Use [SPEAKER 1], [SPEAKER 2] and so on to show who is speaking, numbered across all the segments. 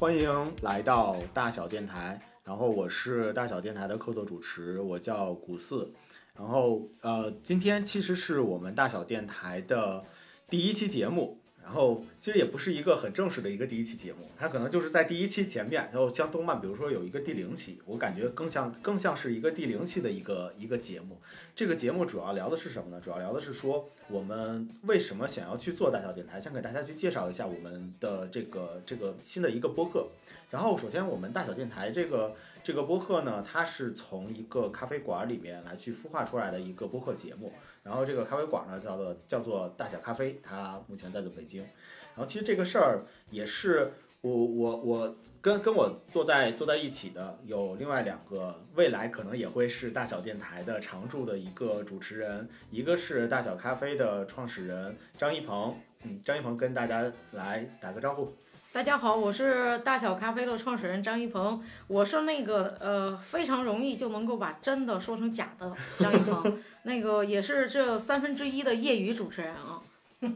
[SPEAKER 1] 欢迎来到大小电台，然后我是大小电台的客座主持，我叫古四，然后呃，今天其实是我们大小电台的第一期节目。然后其实也不是一个很正式的一个第一期节目，它可能就是在第一期前面，然后像动漫，比如说有一个第零期，我感觉更像更像是一个第零期的一个一个节目。这个节目主要聊的是什么呢？主要聊的是说我们为什么想要去做大小电台，想给大家去介绍一下我们的这个这个新的一个播客。然后首先我们大小电台这个。这个播客呢，它是从一个咖啡馆里面来去孵化出来的一个播客节目。然后这个咖啡馆呢，叫做叫做大小咖啡，它目前在的北京。然后其实这个事儿也是我我我跟跟我坐在坐在一起的有另外两个未来可能也会是大小电台的常驻的一个主持人，一个是大小咖啡的创始人张一鹏。嗯，张一鹏跟大家来打个招呼。
[SPEAKER 2] 大家好，我是大小咖啡的创始人张一鹏，我是那个呃非常容易就能够把真的说成假的张一鹏，那个也是这三分之一的业余主持人啊。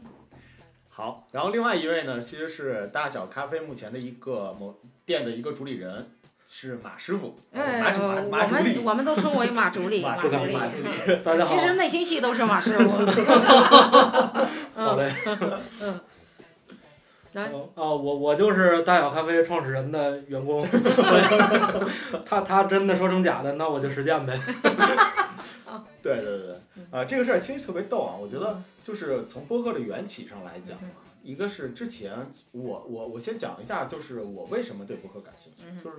[SPEAKER 1] 好，然后另外一位呢，其实是大小咖啡目前的一个某店的一个主理人，是马师傅。
[SPEAKER 2] 哎，我们我们都称为马主理，
[SPEAKER 1] 马主
[SPEAKER 2] 理。
[SPEAKER 1] 大家好。
[SPEAKER 2] 其实内心戏都是马师傅。
[SPEAKER 3] 好嘞。嗯。
[SPEAKER 2] 来
[SPEAKER 3] 哦，我我就是大小咖啡创始人的员工，他他真的说成假的，那我就实践呗。
[SPEAKER 1] 对对对啊，这个事儿其实特别逗啊。我觉得就是从播客的缘起上来讲啊，一个是之前我我我先讲一下，就是我为什么对播客感兴趣，就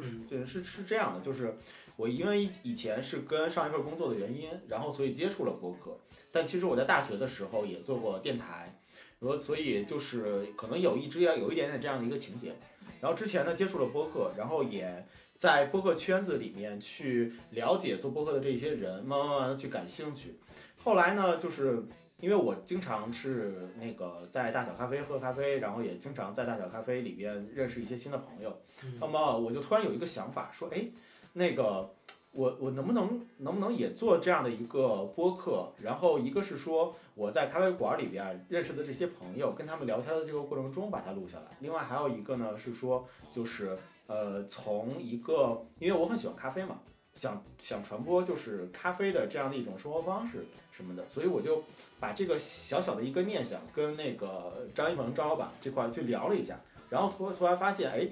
[SPEAKER 1] 是是是这样的，就是我因为以前是跟上一份工作的原因，然后所以接触了播客，但其实我在大学的时候也做过电台。说，所以就是可能有一只要有一点点这样的一个情节，然后之前呢接触了播客，然后也在播客圈子里面去了解做播客的这些人，慢慢慢慢的去感兴趣。后来呢，就是因为我经常是那个在大小咖啡喝咖啡，然后也经常在大小咖啡里边认识一些新的朋友，那么我就突然有一个想法，说，哎，那个。我我能不能能不能也做这样的一个播客？然后一个是说我在咖啡馆里边认识的这些朋友，跟他们聊天的这个过程中把它录下来。另外还有一个呢是说，就是呃从一个，因为我很喜欢咖啡嘛，想想传播就是咖啡的这样的一种生活方式什么的，所以我就把这个小小的一个念想跟那个张一萌张老板这块去聊了一下，然后突突然发现，哎，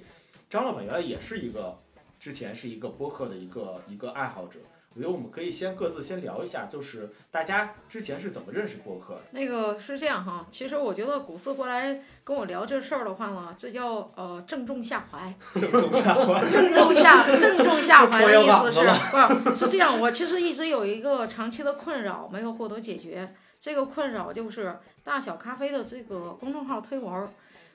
[SPEAKER 1] 张老板原来也是一个。之前是一个播客的一个一个爱好者，我觉得我们可以先各自先聊一下，就是大家之前是怎么认识播客的。
[SPEAKER 2] 那个是这样哈，其实我觉得古斯过来跟我聊这事儿的话呢，这叫呃正中下怀。
[SPEAKER 1] 正中下怀。
[SPEAKER 2] 正中下正中下怀的 意思是，不是是这样？我其实一直有一个长期的困扰没有获得解决，这个困扰就是大小咖啡的这个公众号推文，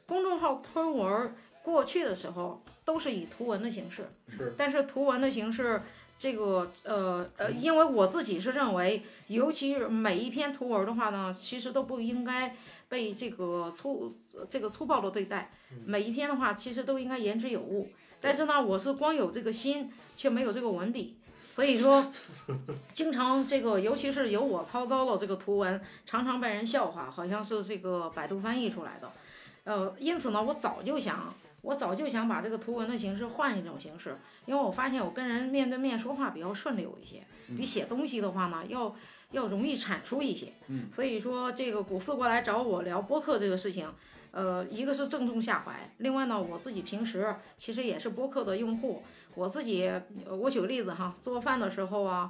[SPEAKER 2] 公众号推文过去的时候。都是以图文的形式，
[SPEAKER 3] 是，
[SPEAKER 2] 但是图文的形式，这个呃呃，因为我自己是认为，尤其是每一篇图文的话呢，其实都不应该被这个粗这个粗暴的对待，每一篇的话其实都应该言之有物。但是呢，我是光有这个心，却没有这个文笔，所以说，经常这个，尤其是由我操刀了这个图文，常常被人笑话，好像是这个百度翻译出来的，呃，因此呢，我早就想。我早就想把这个图文的形式换一种形式，因为我发现我跟人面对面说话比较顺溜一些，比写东西的话呢要要容易产出一些。
[SPEAKER 1] 嗯，
[SPEAKER 2] 所以说这个古四过来找我聊播客这个事情，呃，一个是正中下怀，另外呢，我自己平时其实也是播客的用户，我自己我举个例子哈，做饭的时候啊，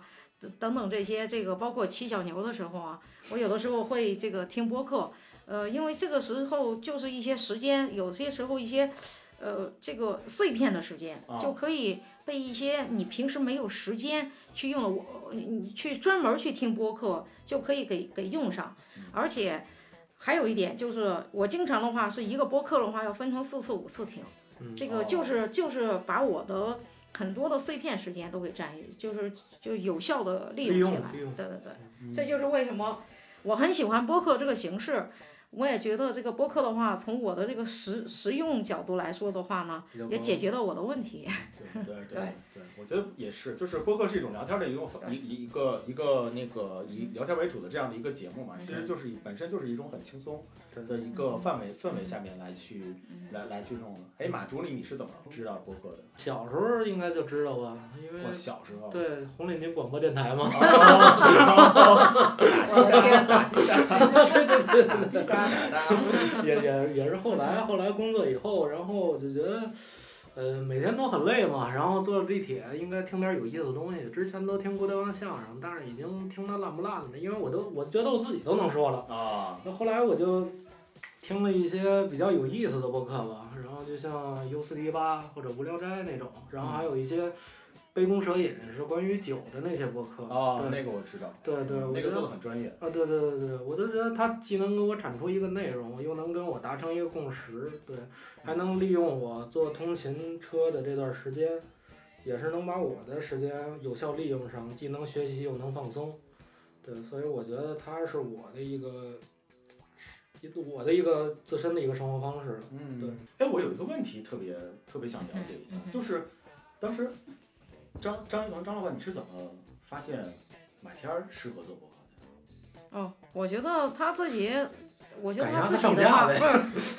[SPEAKER 2] 等等这些这个包括骑小牛的时候啊，我有的时候会这个听播客，呃，因为这个时候就是一些时间，有些时候一些。呃，这个碎片的时间就可以被一些你平时没有时间去用的，我你去专门去听播客就可以给给用上。而且还有一点就是，我经常的话是一个播客的话要分成四次五次听，这个就是就是把我的很多的碎片时间都给占，就是就有效的利用起来。对对对，这就是为什么我很喜欢播客这个形式。我也觉得这个播客的话，从我的这个实实用角度来说的话呢，也解决了我的问题。
[SPEAKER 1] 对 对对对，我觉得也是，就是播客是一种聊天的一种一一一个一个那个以聊天为主的这样的一个节目嘛，其实就是本身就是一种很轻松的一个范围氛围下面来去来来去弄的。哎，马助理，你是怎么知道播客的？
[SPEAKER 3] 小时候应该就知道吧，因为
[SPEAKER 1] 我小时候
[SPEAKER 3] 对红领巾广播电台嘛。
[SPEAKER 2] 我的天哪！
[SPEAKER 3] 对对对对对。也也也是后来后来工作以后，然后就觉得，呃，每天都很累嘛，然后坐地铁应该听点有意思的东西。之前都听郭德纲相声，但是已经听得烂不烂的，因为我都我觉得我自己都能说了
[SPEAKER 1] 啊。
[SPEAKER 3] 那后来我就听了一些比较有意思的播客吧，然后就像 U 四 D 八或者无聊斋那种，然后还有一些。杯弓蛇影是关于酒的那些博客
[SPEAKER 1] 哦，那个我知道。
[SPEAKER 3] 对对，
[SPEAKER 1] 那个做的很专业。
[SPEAKER 3] 啊，对对对对，我都觉得他既能给我产出一个内容，又能跟我达成一个共识，对，还能利用我坐通勤车的这段时间，也是能把我的时间有效利用上，既能学习又能放松，对，所以我觉得他是我的一个，一我的一个自身的一个生活方式。
[SPEAKER 1] 嗯，
[SPEAKER 3] 对。
[SPEAKER 1] 哎，我有一个问题特别特别想了解一下，就是当时。张张一龙张老板，你是怎么发现马天适合做播客
[SPEAKER 2] 的？哦，我觉得他自己，我觉得他自己的话不是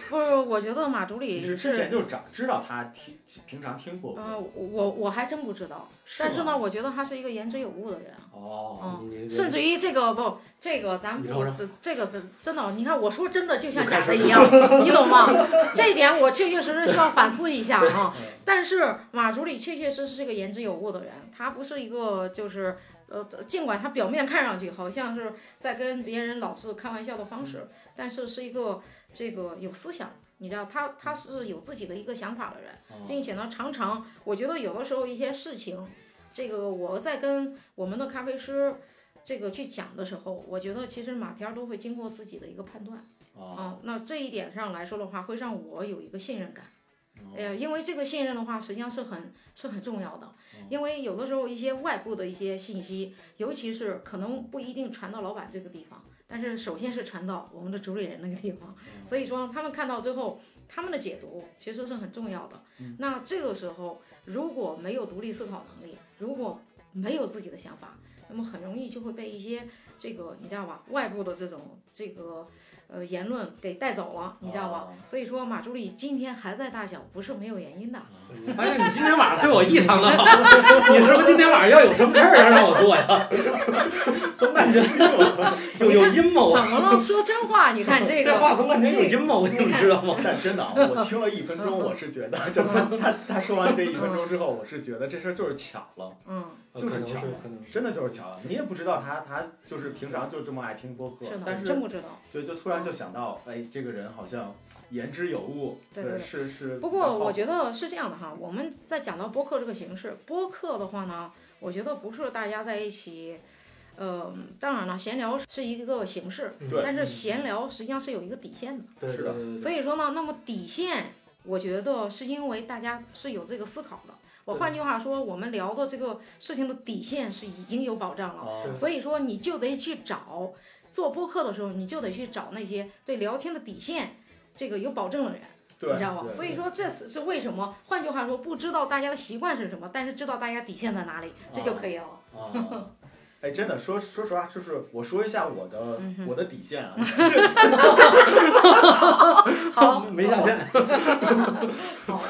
[SPEAKER 2] 不是，我觉得马助理
[SPEAKER 1] 是之前就知知道他听平常听播客。
[SPEAKER 2] 呃，我我还真不知道，但是呢，我觉得他是一个言之有物的人。
[SPEAKER 1] 哦，
[SPEAKER 2] 嗯，甚至于这个不，这个咱不这这个真真的，你看我说真的就像假的一样，你懂吗？这一点我确确实实需要反思一下啊。但是马助理确确实实是个言之有物的人，他不是一个就是呃，尽管他表面看上去好像是在跟别人老是开玩笑的方式，但是是一个这个有思想，你知道他他是有自己的一个想法的人，并且呢，常常我觉得有的时候一些事情。这个我在跟我们的咖啡师这个去讲的时候，我觉得其实马天都会经过自己的一个判断啊。那这一点上来说的话，会让我有一个信任感。哎呀，因为这个信任的话，实际上是很是很重要的。因为有的时候一些外部的一些信息，尤其是可能不一定传到老板这个地方，但是首先是传到我们的主理人那个地方。所以说他们看到之后，他们的解读其实是很重要的。那这个时候如果没有独立思考能力，如果没有自己的想法，那么很容易就会被一些这个你知道吧，外部的这种这个。呃，言论给带走了，你知道吧？所以说马助理今天还在大小，不是没有原因的。
[SPEAKER 3] 发现你今天晚上对我异常的好，你是不是今天晚上要有什么事儿要让我做呀？总感觉有有阴谋。
[SPEAKER 2] 怎么了？说真话，你看这个。
[SPEAKER 3] 这话总感觉有阴谋，你知道吗？
[SPEAKER 1] 但 真的，我听了一分钟，我是觉得，就他他他说完这一分钟之后，我是觉得这事儿就是巧了。
[SPEAKER 2] 嗯。
[SPEAKER 1] 就是巧了，真的就是巧了。你也不知道他，他就是平常就这么爱听播客，但是
[SPEAKER 2] 真不知道。
[SPEAKER 1] 就就突然就想到，哎，这个人好像言之有物。
[SPEAKER 2] 对对
[SPEAKER 1] 是是。
[SPEAKER 2] 不过我觉得是这样的哈，我们在讲到播客这个形式，播客的话呢，我觉得不是大家在一起，呃，当然了，闲聊是一个形式，但是闲聊实际上是有一个底线的。
[SPEAKER 3] 对
[SPEAKER 1] 的。
[SPEAKER 2] 所以说呢，那么底线，我觉得是因为大家是有这个思考的。我换句话说，我们聊的这个事情的底线是已经有保障了，所以说你就得去找做播客的时候，你就得去找那些对聊天的底线这个有保证的人，你知道吧？所以说这次是为什么？换句话说，不知道大家的习惯是什么，但是知道大家底线在哪里，这就可以了。
[SPEAKER 1] 啊哎，真的说说实话，就是我说一下我的我的底线啊。
[SPEAKER 2] 好，
[SPEAKER 3] 没下线。
[SPEAKER 2] 好。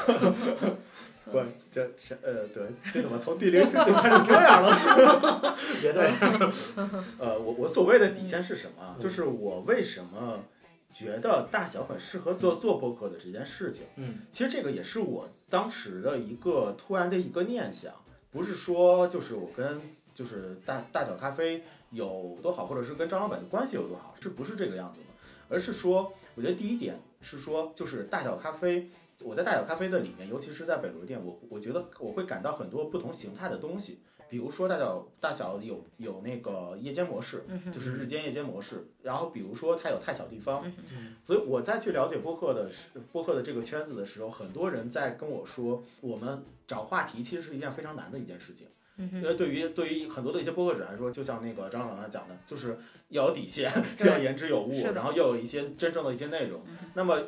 [SPEAKER 1] 不，这是呃，对，这怎么从第零期就开始这样了？
[SPEAKER 3] 别这样。
[SPEAKER 1] 呃，我我所谓的底线是什么？就是我为什么觉得大小很适合做做播客的这件事情。
[SPEAKER 3] 嗯，
[SPEAKER 1] 其实这个也是我当时的一个突然的一个念想，不是说就是我跟就是大大小咖啡有多好，或者是跟张老板的关系有多好，是不是这个样子的，而是说，我觉得第一点是说，就是大小咖啡。我在大小咖啡的里面，尤其是在北罗店，我我觉得我会感到很多不同形态的东西。比如说大小大小有有那个夜间模式，就是日间夜间模式。然后比如说它有太小地方，所以我在去了解播客的播客的这个圈子的时候，很多人在跟我说，我们找话题其实是一件非常难的一件事情。
[SPEAKER 2] 嗯哼，
[SPEAKER 1] 呃，对于对于很多的一些播客者来说，就像那个张老师讲的，就是要有底线，要言之有物然后又有一些真正的一些内容。那么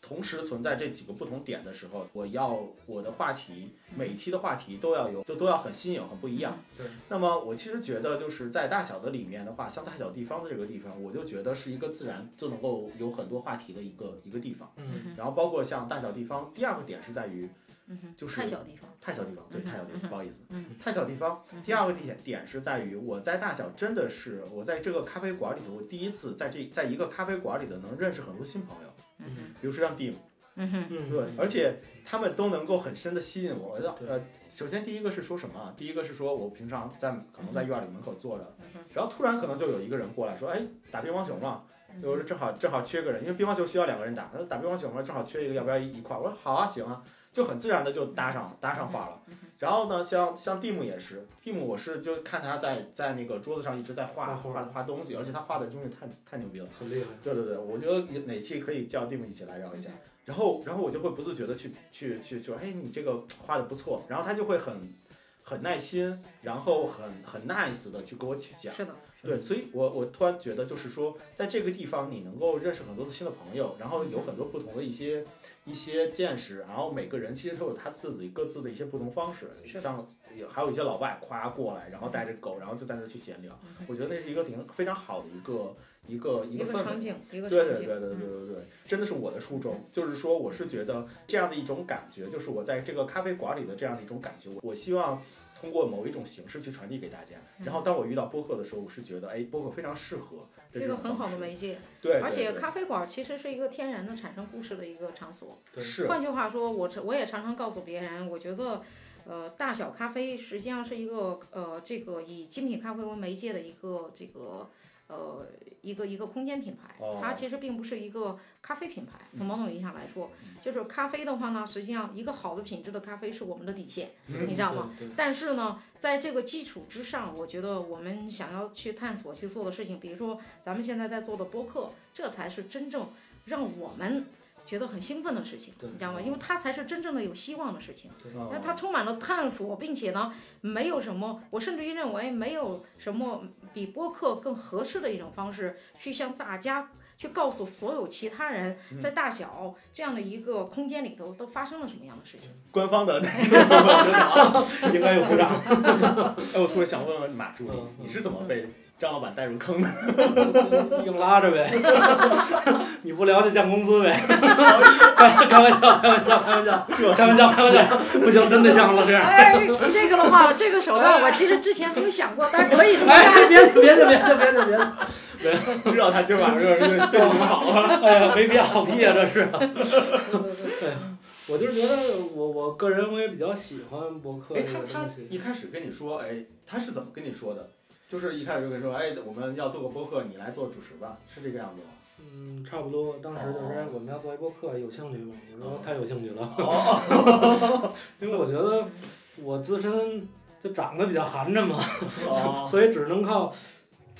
[SPEAKER 1] 同时存在这几个不同点的时候，我要我的话题每一期的话题都要有，就都要很新颖、很不一样。
[SPEAKER 3] 对。
[SPEAKER 1] 那么我其实觉得就是在大小的里面的话，像大小地方的这个地方，我就觉得是一个自然就能够有很多话题的一个一个地方。
[SPEAKER 3] 嗯
[SPEAKER 2] 嗯
[SPEAKER 1] 然后包括像大小地方，第二个点是在于
[SPEAKER 2] 嗯，
[SPEAKER 1] 就是
[SPEAKER 2] 太小地方，
[SPEAKER 1] 太小地方，对太小地方，不好意思，
[SPEAKER 2] 嗯
[SPEAKER 1] 太小地方
[SPEAKER 2] 嗯。
[SPEAKER 1] 第二个点点是在于我在大小真的是我在这个咖啡馆里头，我第一次在这在一个咖啡馆里头能认识很多新朋友，
[SPEAKER 2] 嗯哼，
[SPEAKER 1] 比如说像 Dim，
[SPEAKER 2] 嗯哼，
[SPEAKER 3] 嗯，
[SPEAKER 1] 对，而且他们都能够很深的吸引我。呃，首先第一个是说什么啊？第一个是说我平常在可能在院里门口坐着然后突然可能就有一个人过来说，哎，打乒乓球嘛。
[SPEAKER 2] 嗯
[SPEAKER 1] 我说正好正好缺个人，因为乒乓球需要两个人打，他说打乒乓球嘛，正好缺一个，要不要一一块儿？我说好啊，行啊，就很自然的就搭上搭上话了。然后呢，像像蒂姆也是，蒂姆我是就看他在在那个桌子上一直在画
[SPEAKER 3] 画画
[SPEAKER 1] 画画东西，而且他画的真是太太牛逼了。
[SPEAKER 3] 很厉害。
[SPEAKER 1] 对对对，我觉得哪期可以叫蒂姆一起来聊一下。然后然后我就会不自觉的去去去说，哎，你这个画的不错。然后他就会很很耐心，然后很很 nice 的去跟我去讲。
[SPEAKER 2] 是的，
[SPEAKER 1] 对，所以我我突然觉得，就是说，在这个地方你能够认识很多的新的朋友，然后有很多不同的一些一些见识，然后每个人其实都有他自己各自的一些不同方式，像有还有一些老外夸过来，然后带着狗，然后就在那儿去闲聊，我觉得那是一个挺非常好的一个一个一
[SPEAKER 2] 一
[SPEAKER 1] 个
[SPEAKER 2] 场景，一个
[SPEAKER 1] 对
[SPEAKER 2] 场景，
[SPEAKER 1] 对对对对
[SPEAKER 2] 嗯。
[SPEAKER 1] 对对，真的是我的初衷，就是说，我是觉得这样的一种感觉，就是我在这个咖啡馆里的这样的一种感觉，我我希望通过某一种形式去传递给大家。然后当我遇到播客的时候，我是觉得，哎，播客非常适合这
[SPEAKER 2] 是一个很好的媒介，
[SPEAKER 1] 对，
[SPEAKER 2] 而且
[SPEAKER 1] 对。对
[SPEAKER 2] 咖啡馆其实是一个天然的产生故事的一个场所。
[SPEAKER 3] 对。
[SPEAKER 1] 是。
[SPEAKER 2] 换句话说，我我也常常告诉别人，我觉得，呃，大小咖啡实际上是一个呃，这个以精品咖啡为媒介的一个这个呃一个一个空间品牌
[SPEAKER 1] 哦，
[SPEAKER 2] 它其实并不是一个咖啡品牌。从某种意义上来说，就是咖啡的话呢，实际上一个好的品质的咖啡是我们的底线，你知道吗？但是呢，在这个基础之上，我觉得我们想要去探索去做的事情，比如说咱们现在在做的播客，这才是真正让我们觉得很兴奋的事情，你知道吗？因为它才是真正的有希望的事情。
[SPEAKER 1] 哦
[SPEAKER 2] 那它充满了探索，并且呢，没有什么，我甚至于认为没有什么比播客更合适的一种方式，去向大家去告诉所有其他人，在大小这样的一个空间里头都发生了什么样的事情。
[SPEAKER 1] 官方的
[SPEAKER 3] 应该有鼓掌。
[SPEAKER 1] 哎，我突然想问问马助理
[SPEAKER 3] 嗯，
[SPEAKER 1] 你是怎么被张老板带入坑的？
[SPEAKER 3] 硬拉着呗，你不聊就降工资呗。开玩笑，开玩笑，开玩笑，开玩笑，开玩笑，不行，真得降了这样。
[SPEAKER 2] 哎，这个的话，这个手段我其实之前没有想过，但是可以这么
[SPEAKER 3] 哎，
[SPEAKER 2] 干。
[SPEAKER 3] 别别别别别别别！
[SPEAKER 1] 知道他今儿晚上就是对你们好了。
[SPEAKER 3] 哎呀，没必要屁呀，这是。我就是觉得我我个人我也比较喜欢博客
[SPEAKER 1] 哎，
[SPEAKER 3] 这
[SPEAKER 1] 他他
[SPEAKER 3] 个东西。
[SPEAKER 1] 一开始跟你说，哎，他是怎么跟你说的？就是一开始就跟你说，哎，我们要做个播客，你来做主持吧，是这个样子吗？
[SPEAKER 3] 嗯，差不多。当时就是哎我们要做一播客，有兴趣吗？我说太有兴趣了，
[SPEAKER 1] 哦
[SPEAKER 3] 因为我觉得我自身就长得比较寒碜嘛，
[SPEAKER 1] 哦，
[SPEAKER 3] 所以只能靠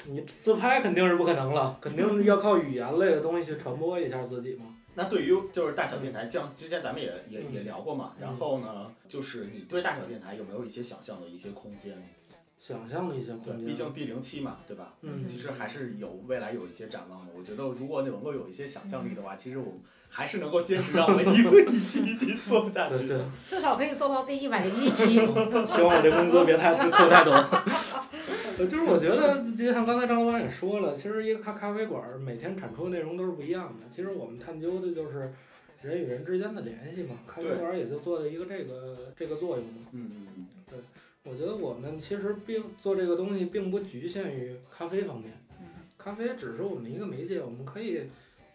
[SPEAKER 3] 你自拍肯定是不可能了，肯定要靠语言类的东西去传播一下自己嘛。
[SPEAKER 1] 那对于就是大小电台，这样之前咱们也也
[SPEAKER 3] 嗯
[SPEAKER 1] 也聊过嘛。然后呢，就是你对大小电台有没有一些想象的一些空间？
[SPEAKER 3] 想象的一些
[SPEAKER 1] 对，
[SPEAKER 3] 空间，
[SPEAKER 1] 毕竟第零期嘛，对吧？
[SPEAKER 3] 嗯
[SPEAKER 1] 其实还是有未来有一些展望的。我觉得如果能够有一些想象力的话，其实我们还是能够坚持让我们一个一期一期做下去
[SPEAKER 3] 对
[SPEAKER 2] 至少可以做到第一百零一期。
[SPEAKER 3] 希望我这工资别太扣太多。呃，就是我觉得，就像刚才张老板也说了，其实一个咖咖啡馆儿每天产出的内容都是不一样的。其实我们探究的就是人与人之间的联系嘛，咖啡馆儿也就做了一个这个这个作用嘛。
[SPEAKER 1] 嗯嗯嗯。
[SPEAKER 3] 我觉得我们其实并做这个东西并不局限于咖啡方面，咖啡只是我们一个媒介，我们可以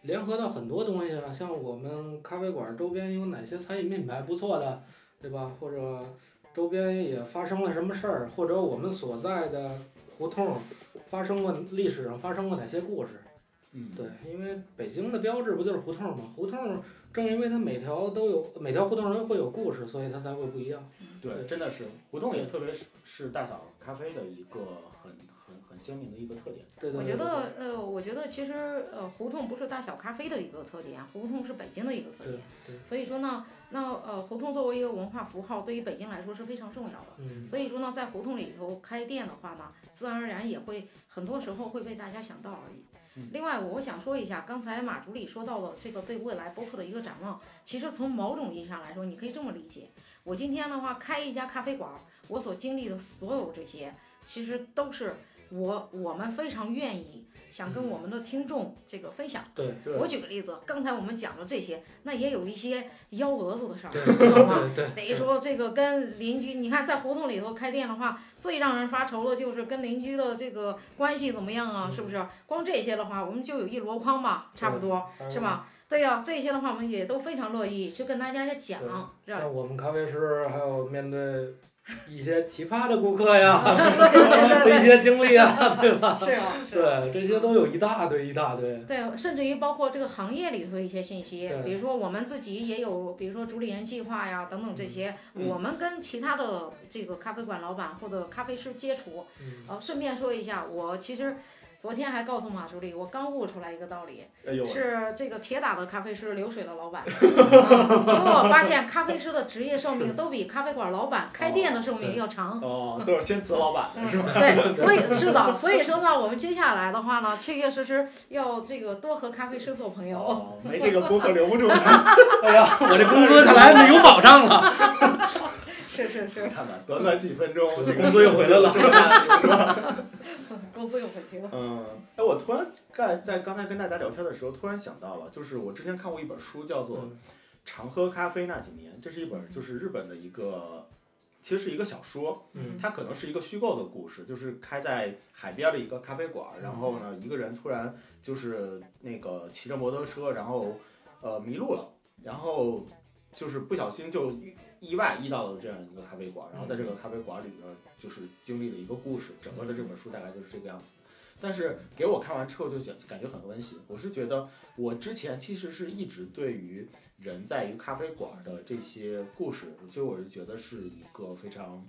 [SPEAKER 3] 联合到很多东西啊，像我们咖啡馆周边有哪些餐饮品牌不错的，对吧？或者周边也发生了什么事儿，或者我们所在的胡同发生过历史上发生过哪些故事？
[SPEAKER 1] 嗯，
[SPEAKER 3] 对，因为北京的标志不就是胡同吗？胡同正因为它每条都有每条胡同人会有故事，所以它才会不一样。
[SPEAKER 1] 对，真的是胡同也特别是是大小咖啡的一个很很很鲜明的一个特点。
[SPEAKER 3] 对对对
[SPEAKER 2] 我觉得，呃，我觉得其实，呃，胡同不是大小咖啡的一个特点，胡同是北京的一个特
[SPEAKER 3] 对
[SPEAKER 2] 点。
[SPEAKER 3] 对，
[SPEAKER 2] 所以说呢，那呃，胡同作为一个文化符号，对于北京来说是非常重要的。
[SPEAKER 3] 嗯，
[SPEAKER 2] 所以说呢，在胡同里头开店的话呢，自然而然也会很多时候会被大家想到而已。另外，我想说一下，刚才马助理说到了这个对未来播客的一个展望。其实从某种意义上来说，你可以这么理解：我今天的话开一家咖啡馆，我所经历的所有这些，其实都是我我们非常愿意想跟我们的听众这个分享。
[SPEAKER 3] 对
[SPEAKER 1] 对
[SPEAKER 2] 我举个例子，刚才我们讲了这些，那也有一些幺蛾子的事儿，懂吗？
[SPEAKER 3] 对对，
[SPEAKER 2] 比如说这个跟邻居，你看在胡同里头开店的话，最让人发愁的就是跟邻居的这个关系怎么样啊？
[SPEAKER 3] 嗯
[SPEAKER 2] 是不是？光这些的话，我们就有一箩筐吧，差不多是？吧？对呀、这些的话我们也都非常乐意去跟大家讲，是吧？
[SPEAKER 3] 像我们咖啡师还有面对 一些奇葩的顾客呀，一些经历啊，对吧？
[SPEAKER 2] 是啊，是啊。
[SPEAKER 3] 对，这些都有一大堆一大堆。
[SPEAKER 2] 对，甚至于包括这个行业里头的一些信息，比如说我们自己也有，比如说主理人计划呀等等这些，
[SPEAKER 1] 嗯
[SPEAKER 2] 我们跟其他的这个咖啡馆老板或者咖啡师接触，
[SPEAKER 3] 嗯，
[SPEAKER 2] 呃，顺便说一下，我其实昨天还告诉马助理，我刚悟出来一个道理，
[SPEAKER 1] 哎呦，
[SPEAKER 2] 是这个铁打的咖啡师流水的老板，啊因为我发现咖啡师的职业寿命都比咖啡馆老板开店的寿命要长。
[SPEAKER 1] 哦，都是先辞老板是吧？，
[SPEAKER 2] 对，所以是的，所以说呢，我们接下来的话呢，确确实实要这个多和咖啡师做朋友。
[SPEAKER 1] 哦，没这个播客 留不住他。
[SPEAKER 3] 哎呀，我这工资看来没有保障了。
[SPEAKER 2] 是是是，
[SPEAKER 1] 看看，短短几分钟，这
[SPEAKER 3] 工资又回来了
[SPEAKER 1] 是吧？
[SPEAKER 2] 工资又回去了。
[SPEAKER 1] 嗯，哎，我突然在在刚才跟大家聊天的时候，突然想到了，就是我之前看过一本书，叫做《常喝咖啡那几年》，这是一本就是日本的一个，其实是一个小说，
[SPEAKER 3] 嗯
[SPEAKER 1] 它可能是一个虚构的故事，就是开在海边的一个咖啡馆，然后呢，一个人突然就是那个骑着摩托车，然后呃迷路了，然后就是不小心就意意外遇到了这样一个咖啡馆，然后在这个咖啡馆里呢，就是经历了一个故事，整个的这本书大概就是这个样子。但是给我看完之后就想感觉很温馨，我是觉得我之前其实是一直对于人在于咖啡馆的这些故事，其实我是觉得是一个非常，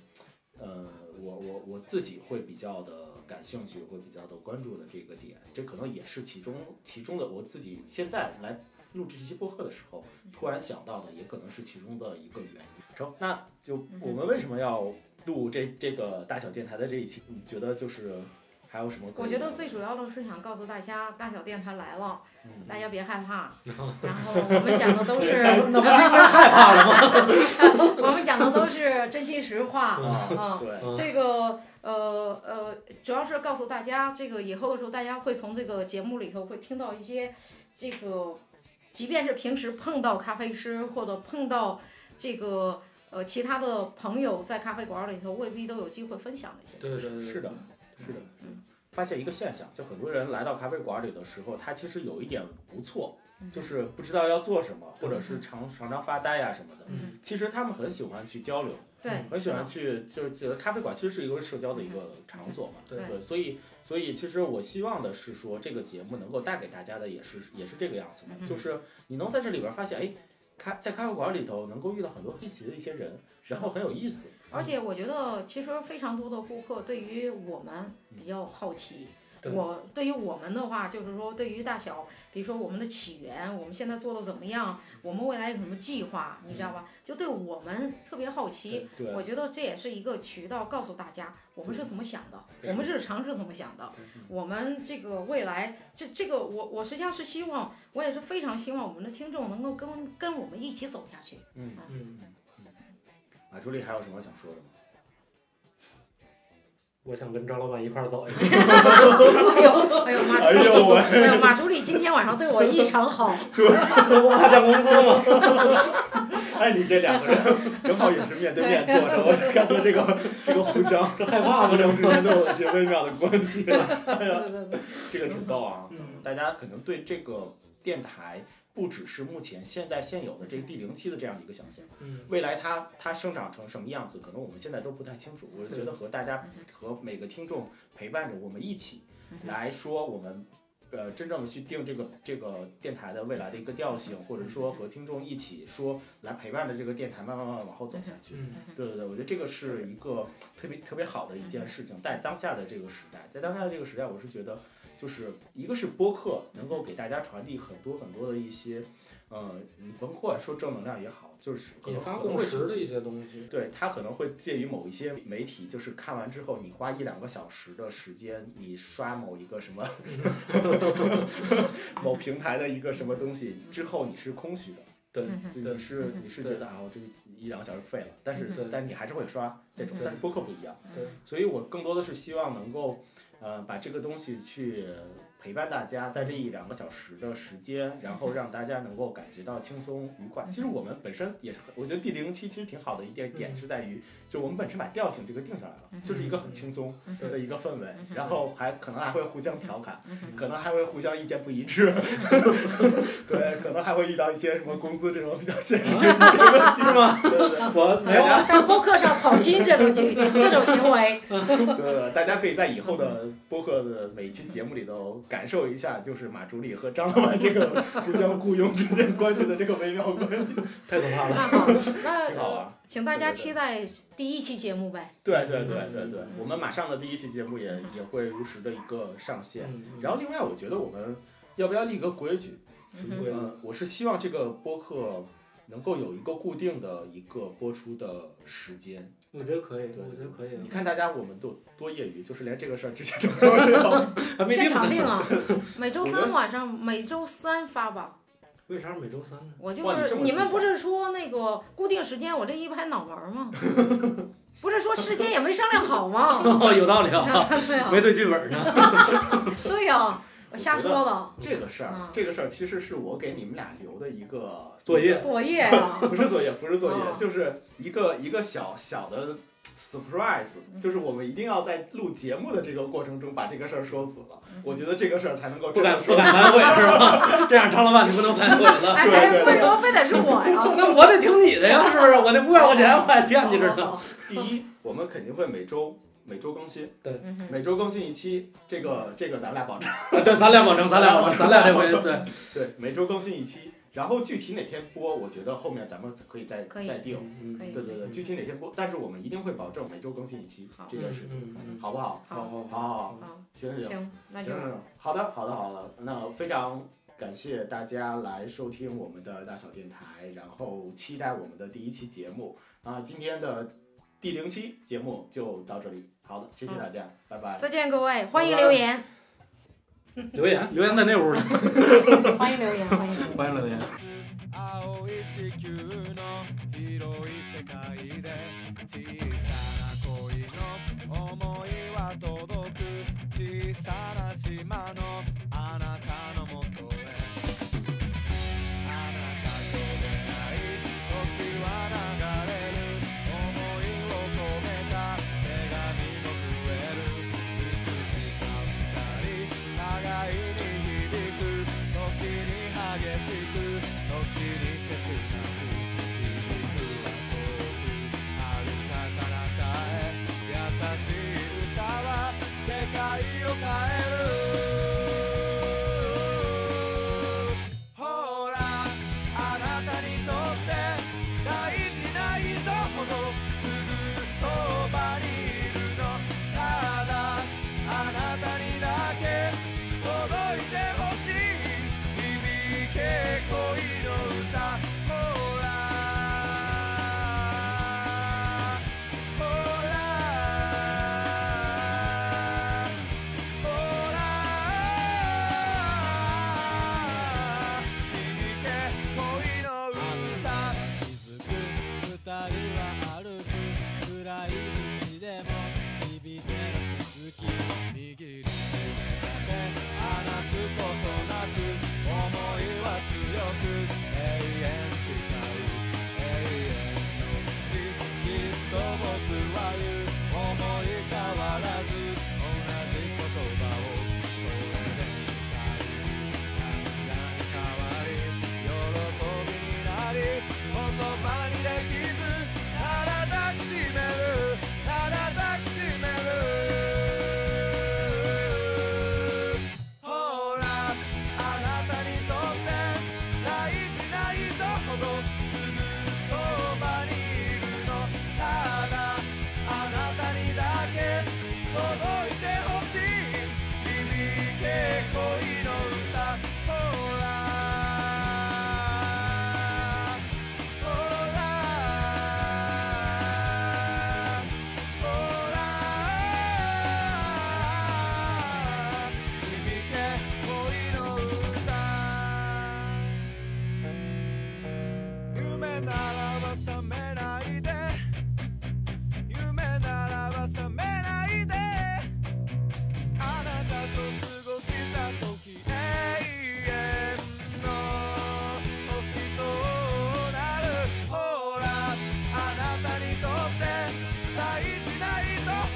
[SPEAKER 1] 呃，我我我自己会比较的感兴趣，会比较的关注的这个点，这可能也是其中其中的我自己现在来录制这期播客的时候突然想到的，也可能是其中的一个原因。成，那就我们为什么要录这这个大小电台的这一期？你觉得就是还有什么？
[SPEAKER 2] 我觉得最主要的是想告诉大家，大小电台来了，
[SPEAKER 1] 嗯
[SPEAKER 2] 大家别害怕。然后我们讲的都是，
[SPEAKER 3] 那不是应该害怕了吗？
[SPEAKER 2] 我们讲的都是真心实话。
[SPEAKER 1] 啊，
[SPEAKER 2] 嗯
[SPEAKER 1] 对，
[SPEAKER 3] 嗯
[SPEAKER 2] 这个呃呃，主要是告诉大家，这个以后的时候，大家会从这个节目里头会听到一些这个，即便是平时碰到咖啡师或者碰到这个呃其他的朋友在咖啡馆里头，未必都有机会分享的一些。
[SPEAKER 3] 对对对，
[SPEAKER 1] 是的，是的。发现一个现象，就很多人来到咖啡馆里的时候，他其实有一点不错，
[SPEAKER 2] 嗯
[SPEAKER 1] 就是不知道要做什么，或者是常常常发呆呀、什么的。
[SPEAKER 2] 嗯，
[SPEAKER 1] 其实他们很喜欢去交流，
[SPEAKER 2] 对，
[SPEAKER 1] 很喜欢去，就是觉得咖啡馆其实是一个社交的一个场所嘛。
[SPEAKER 3] 对
[SPEAKER 1] 对，所以所以其实我希望的是说，这个节目能够带给大家的也是也是这个样子的，
[SPEAKER 2] 嗯
[SPEAKER 1] 就是你能在这里边发现，哎，咖在咖啡馆里头能够遇到很多黑棋的一些人，然后很有意思。
[SPEAKER 2] 而且我觉得，其实非常多的顾客对于我们比较好奇。
[SPEAKER 3] 对
[SPEAKER 2] 我对于我们的话，就是说对于大小，比如说我们的起源，我们现在做的怎么样，我们未来有什么计划，你知道吧？就对我们特别好奇。
[SPEAKER 1] 对，
[SPEAKER 2] 我觉得这也是一个渠道，告诉大家我们是怎么想的，我们日常是怎么想的，
[SPEAKER 1] 嗯
[SPEAKER 2] 我们这个未来，这这个我我实际上是希望，我也是非常希望我们的听众能够跟跟我们一起走下去。
[SPEAKER 1] 嗯，
[SPEAKER 3] 嗯，
[SPEAKER 1] 马助理还有什么想说的吗？
[SPEAKER 3] 我想跟张老板一块儿走一
[SPEAKER 2] 哎呦哎呦，马助理今
[SPEAKER 1] 哎呦喂
[SPEAKER 2] 哎呦马助理今天晚上对我异常好。
[SPEAKER 3] 我还涨工资吗？
[SPEAKER 1] 哎，你这两个人正好也是面对面坐着，我就感觉这个这个互相
[SPEAKER 3] 这害怕吗？
[SPEAKER 1] 互
[SPEAKER 3] 这
[SPEAKER 1] 相之间都有一些微妙的关系了。哎呀，
[SPEAKER 2] 对对对，
[SPEAKER 1] 这个挺逗啊！
[SPEAKER 3] 嗯
[SPEAKER 1] 大家可能对这个电台不只是目前现在现有的这个第零期的这样的一个想象，
[SPEAKER 3] 嗯，
[SPEAKER 1] 未来它它生长成什么样子，可能我们现在都不太清楚。我觉得和大家和每个听众陪伴着我们一起来说我们呃，真正的去定这个这个电台的未来的一个调性，或者说和听众一起说来陪伴着这个电台慢慢慢慢往后走下去。
[SPEAKER 3] 嗯
[SPEAKER 1] 对对对，我觉得这个是一个特别特别好的一件事情，在当下的这个时代，在当下的这个时代，我是觉得，就是一个是播客能够给大家传递很多很多的一些，呃，你甭管说正能量也好，就是
[SPEAKER 3] 引发共识的一些东西。
[SPEAKER 1] 对，它可能会介于某一些媒体，就是看完之后，你花一两个小时的时间，你刷某一个什么 某平台的一个什么东西之后，你是空虚的。对，你是你是觉得啊，我这一两个小时废了，但是但你还是会刷这种，
[SPEAKER 2] 嗯
[SPEAKER 1] 但是播客不一样，
[SPEAKER 3] 对，
[SPEAKER 1] 所以我更多的是希望能够，呃，把这个东西去陪伴大家，在这一两个小时的时间，然后让大家能够感觉到轻松愉快。其实我们本身也是很，我觉得第零期其实挺好的一点点
[SPEAKER 3] 嗯
[SPEAKER 1] 是在于，就我们本身把调性这个定下来了，就是一个很轻松
[SPEAKER 2] 嗯。
[SPEAKER 1] 的一个氛围
[SPEAKER 2] 嗯，
[SPEAKER 1] 然后还可能还会互相调侃。
[SPEAKER 2] 嗯。
[SPEAKER 1] 可能还会互相意见不一致，对，可能还会遇到一些什么工资这种比较现实的 问题，
[SPEAKER 3] 是吗？我没有。
[SPEAKER 2] 在播客上讨薪这种行这种行为，
[SPEAKER 1] 对，大家可以在以后的播客的每一期节目里头感受一下，就是马助理和张老板这个互相雇佣之间关系的这个微妙关系。
[SPEAKER 3] 太可怕了。
[SPEAKER 2] 那好，那
[SPEAKER 1] 好啊
[SPEAKER 2] 请大家期待第一期节目呗。
[SPEAKER 1] 对对对对对，我们马上的第一期节目也也会如实的一个上线。
[SPEAKER 3] 嗯
[SPEAKER 1] 然后另外，我觉得我们要不要立个规矩嗯，我是希望这个播客能够有一个固定的一个播出的时间。
[SPEAKER 3] 我觉得可以，我觉得可以。
[SPEAKER 1] 你看大家我们都多业余，就是连这个事儿之前都没有聊。
[SPEAKER 3] 还没
[SPEAKER 2] 现场
[SPEAKER 3] 定
[SPEAKER 2] 啊，每周三晚上，每周三发吧。
[SPEAKER 3] 为啥是每周三呢？
[SPEAKER 2] 我就是你们不是说那个固定时间，我这一拍脑门儿吗？不是说事先也没商量好吗？
[SPEAKER 3] 哦，有道理啊，没对剧本呢。
[SPEAKER 2] 对呀、我瞎说的。
[SPEAKER 1] 这个事儿
[SPEAKER 2] 嗯，
[SPEAKER 1] 这个事儿其实是我给你们俩留的一个
[SPEAKER 3] 作业
[SPEAKER 2] 作业呀、
[SPEAKER 1] 不是作业，不是作业，
[SPEAKER 2] 哦
[SPEAKER 1] 就是一个一个小小的 surprise，就是我们一定要在录节目的这个过程中把这个事儿说死了。我觉得这个事儿才能够
[SPEAKER 3] 不敢不
[SPEAKER 1] 真的说。
[SPEAKER 3] 敢反悔是吧？这样张老板就不能反悔了。
[SPEAKER 2] 哎
[SPEAKER 1] 对对
[SPEAKER 2] 哎，为什么非得是我呀？
[SPEAKER 3] 那我得听你的呀，是不是？我那五百块钱我还惦记着呢。
[SPEAKER 2] 哦
[SPEAKER 1] 第一，我们肯定会每周每周更新，
[SPEAKER 2] 对
[SPEAKER 1] 每周更新一期，这个这个咱俩保证。
[SPEAKER 3] 对，咱俩保证，咱俩保证，咱俩这回对。
[SPEAKER 1] 对，每周更新一期，然后具体哪天播，我觉得后面咱们可以再
[SPEAKER 2] 可以
[SPEAKER 1] 再定。
[SPEAKER 3] 嗯
[SPEAKER 2] 可以
[SPEAKER 1] 对对对，具体哪天播，但是我们一定会保证每周更新一期这件事情，好不好？
[SPEAKER 3] 好好
[SPEAKER 1] 好好好，
[SPEAKER 2] 好，
[SPEAKER 1] 行行行。
[SPEAKER 2] 那就
[SPEAKER 1] 行行，好的，好的，好的。那非常感谢大家来收听我们的大小电台，然后期待我们的第一期节目啊。今天的第零期节目就到这里，好的，谢谢大家，拜拜。
[SPEAKER 2] 再见各位，欢迎留言，
[SPEAKER 3] 留言留言在那屋呢，
[SPEAKER 2] 欢迎留言，欢迎留言。
[SPEAKER 3] 欢迎留言。
[SPEAKER 4] 青い地球の広い世界で小さな恋の想いは届く小さな島の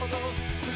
[SPEAKER 4] Oh.